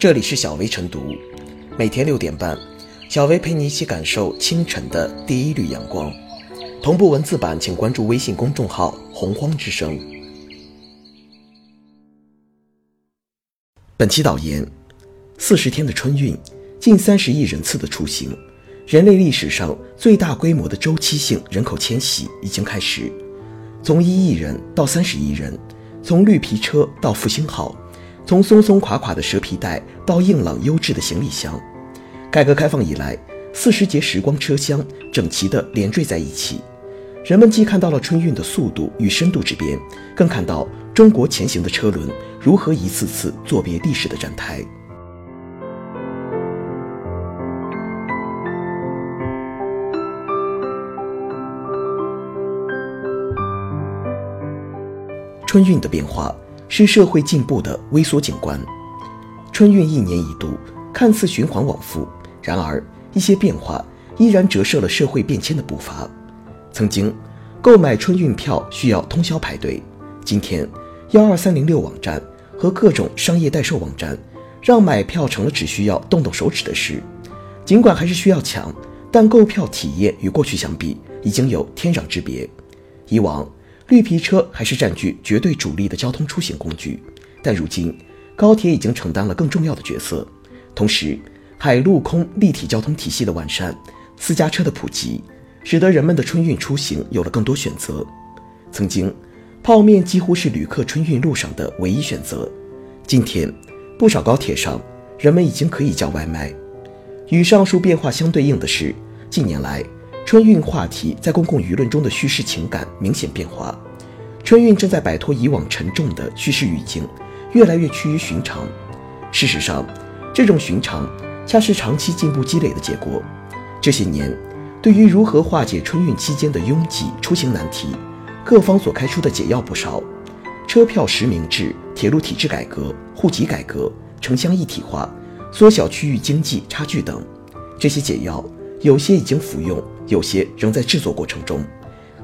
这里是小薇晨读，每天六点半，小薇陪你一起感受清晨的第一缕阳光。同步文字版，请关注微信公众号“洪荒之声”。本期导言：四十天的春运，近三十亿人次的出行，人类历史上最大规模的周期性人口迁徙已经开始。从一亿人到三十亿人，从绿皮车到复兴号。从松松垮垮的蛇皮袋到硬朗优质的行李箱，改革开放以来，四十节时光车厢整齐地连缀在一起。人们既看到了春运的速度与深度之变，更看到中国前行的车轮如何一次次作别历史的站台。春运的变化。是社会进步的微缩景观。春运一年一度，看似循环往复，然而一些变化依然折射了社会变迁的步伐。曾经，购买春运票需要通宵排队，今天，幺二三零六网站和各种商业代售网站，让买票成了只需要动动手指的事。尽管还是需要抢，但购票体验与过去相比，已经有天壤之别。以往。绿皮车还是占据绝对主力的交通出行工具，但如今高铁已经承担了更重要的角色。同时，海陆空立体交通体系的完善，私家车的普及，使得人们的春运出行有了更多选择。曾经，泡面几乎是旅客春运路上的唯一选择。今天，不少高铁上，人们已经可以叫外卖。与上述变化相对应的是，近年来。春运话题在公共舆论中的叙事情感明显变化，春运正在摆脱以往沉重的叙事语境，越来越趋于寻常。事实上，这种寻常恰是长期进步积累的结果。这些年，对于如何化解春运期间的拥挤出行难题，各方所开出的解药不少：车票实名制、铁路体制改革、户籍改革、城乡一体化、缩小区域经济差距等。这些解药。有些已经服用，有些仍在制作过程中。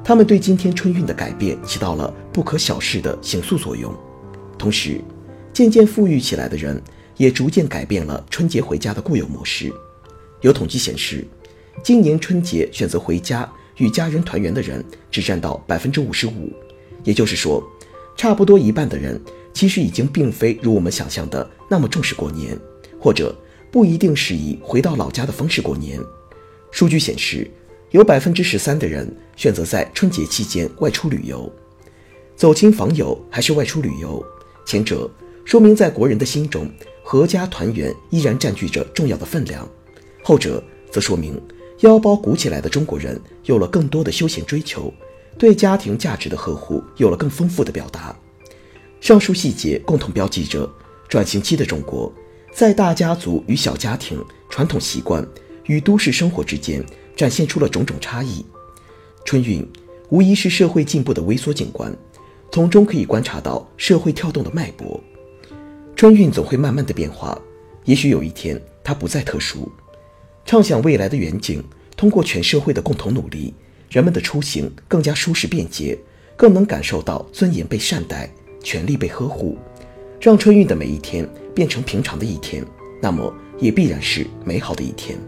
他们对今天春运的改变起到了不可小视的形塑作用。同时，渐渐富裕起来的人也逐渐改变了春节回家的固有模式。有统计显示，今年春节选择回家与家人团圆的人只占到百分之五十五。也就是说，差不多一半的人其实已经并非如我们想象的那么重视过年，或者不一定是以回到老家的方式过年。数据显示，有百分之十三的人选择在春节期间外出旅游，走亲访友还是外出旅游。前者说明在国人的心中，阖家团圆依然占据着重要的分量；后者则说明腰包鼓起来的中国人有了更多的休闲追求，对家庭价值的呵护有了更丰富的表达。上述细节共同标记着转型期的中国，在大家族与小家庭、传统习惯。与都市生活之间展现出了种种差异。春运无疑是社会进步的微缩景观，从中可以观察到社会跳动的脉搏。春运总会慢慢的变化，也许有一天它不再特殊。畅想未来的远景，通过全社会的共同努力，人们的出行更加舒适便捷，更能感受到尊严被善待，权利被呵护，让春运的每一天变成平常的一天，那么也必然是美好的一天。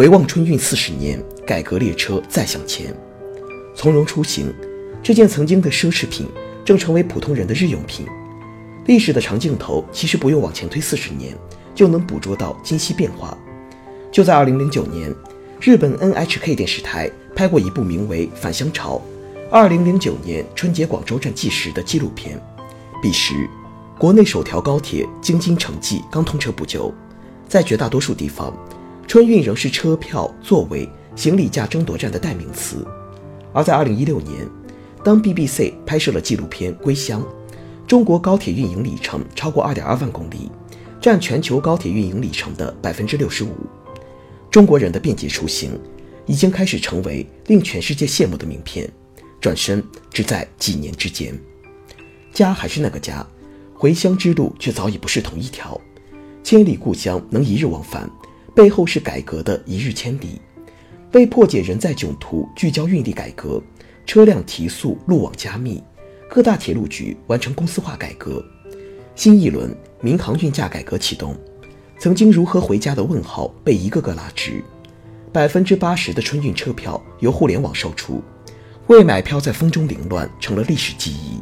回望春运四十年，改革列车再向前，从容出行，这件曾经的奢侈品正成为普通人的日用品。历史的长镜头其实不用往前推四十年，就能捕捉到今昔变化。就在二零零九年，日本 NHK 电视台拍过一部名为《返乡潮：二零零九年春节广州站纪实》的纪录片。彼时，国内首条高铁京津城际刚通车不久，在绝大多数地方。春运仍是车票、座位、行李架争夺战的代名词，而在2016年，当 BBC 拍摄了纪录片《归乡》，中国高铁运营里程超过2.2万公里，占全球高铁运营里程的65%。中国人的便捷出行，已经开始成为令全世界羡慕的名片。转身只在几年之间，家还是那个家，回乡之路却早已不是同一条。千里故乡能一日往返。背后是改革的一日千里，为破解人在囧途，聚焦运力改革，车辆提速，路网加密，各大铁路局完成公司化改革，新一轮民航运价改革启动。曾经如何回家的问号被一个个拉直，百分之八十的春运车票由互联网售出，未买票在风中凌乱成了历史记忆。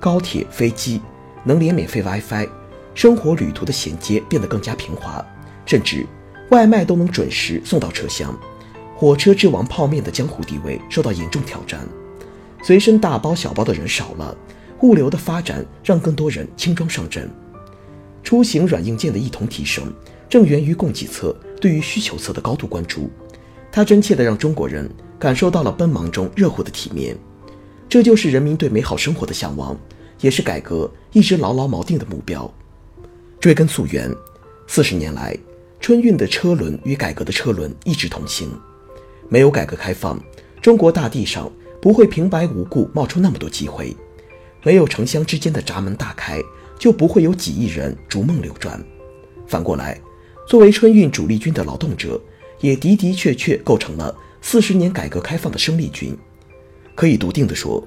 高铁、飞机能连免费 WiFi，生活旅途的衔接变得更加平滑，甚至外卖都能准时送到车厢。火车之王泡面的江湖地位受到严重挑战，随身大包小包的人少了，物流的发展让更多人轻装上阵，出行软硬件的一同提升，正源于供给侧对于需求侧的高度关注，它真切地让中国人感受到了奔忙中热乎的体面，这就是人民对美好生活的向往，也是改革一直牢牢锚定的目标。追根溯源，四十年来，春运的车轮与改革的车轮一直同行。没有改革开放，中国大地上不会平白无故冒出那么多机会；没有城乡之间的闸门大开，就不会有几亿人逐梦流转。反过来，作为春运主力军的劳动者，也的的确确构成了四十年改革开放的生力军。可以笃定地说，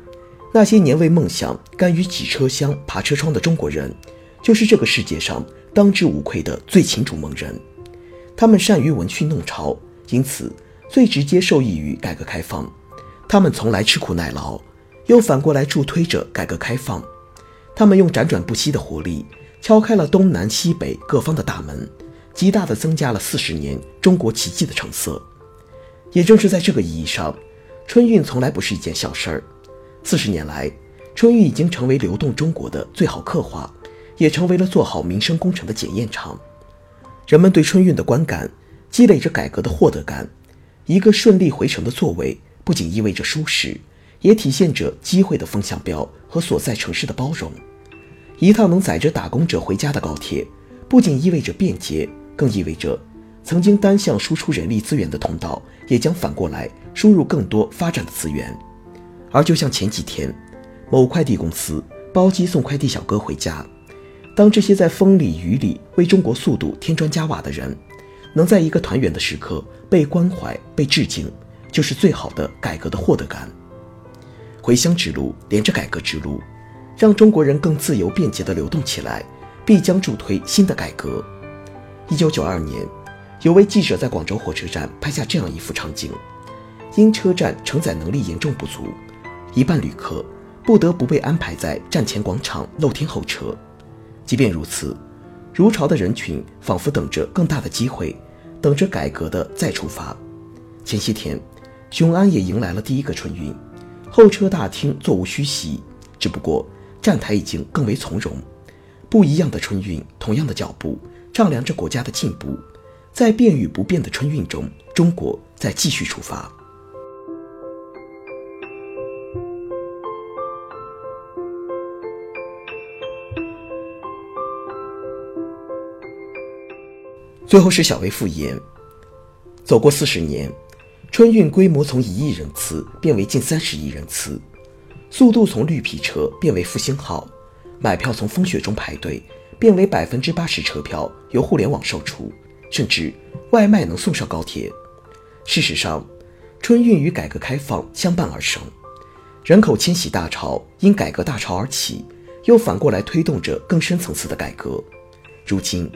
那些年为梦想甘于挤车厢、爬车窗的中国人，就是这个世界上当之无愧的最勤逐梦人。他们善于闻讯弄潮，因此。最直接受益于改革开放，他们从来吃苦耐劳，又反过来助推着改革开放。他们用辗转不息的活力，敲开了东南西北各方的大门，极大地增加了四十年中国奇迹的成色。也正是在这个意义上，春运从来不是一件小事儿。四十年来，春运已经成为流动中国的最好刻画，也成为了做好民生工程的检验场。人们对春运的观感，积累着改革的获得感。一个顺利回程的座位，不仅意味着舒适，也体现着机会的风向标和所在城市的包容。一趟能载着打工者回家的高铁，不仅意味着便捷，更意味着曾经单向输出人力资源的通道，也将反过来输入更多发展的资源。而就像前几天，某快递公司包机送快递小哥回家，当这些在风里雨里为中国速度添砖加瓦的人。能在一个团圆的时刻被关怀、被致敬，就是最好的改革的获得感。回乡之路连着改革之路，让中国人更自由便捷地流动起来，必将助推新的改革。一九九二年，有位记者在广州火车站拍下这样一幅场景：因车站承载能力严重不足，一半旅客不得不被安排在站前广场露天候车。即便如此。如潮的人群仿佛等着更大的机会，等着改革的再出发。前些天，雄安也迎来了第一个春运，候车大厅座无虚席，只不过站台已经更为从容。不一样的春运，同样的脚步，丈量着国家的进步。在变与不变的春运中，中国在继续出发。最后是小微复言。走过四十年，春运规模从一亿人次变为近三十亿人次，速度从绿皮车变为复兴号，买票从风雪中排队变为百分之八十车票由互联网售出，甚至外卖能送上高铁。事实上，春运与改革开放相伴而生，人口迁徙大潮因改革大潮而起，又反过来推动着更深层次的改革。如今。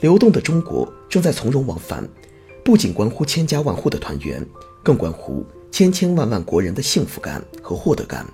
流动的中国正在从容往返，不仅关乎千家万户的团圆，更关乎千千万万国人的幸福感和获得感。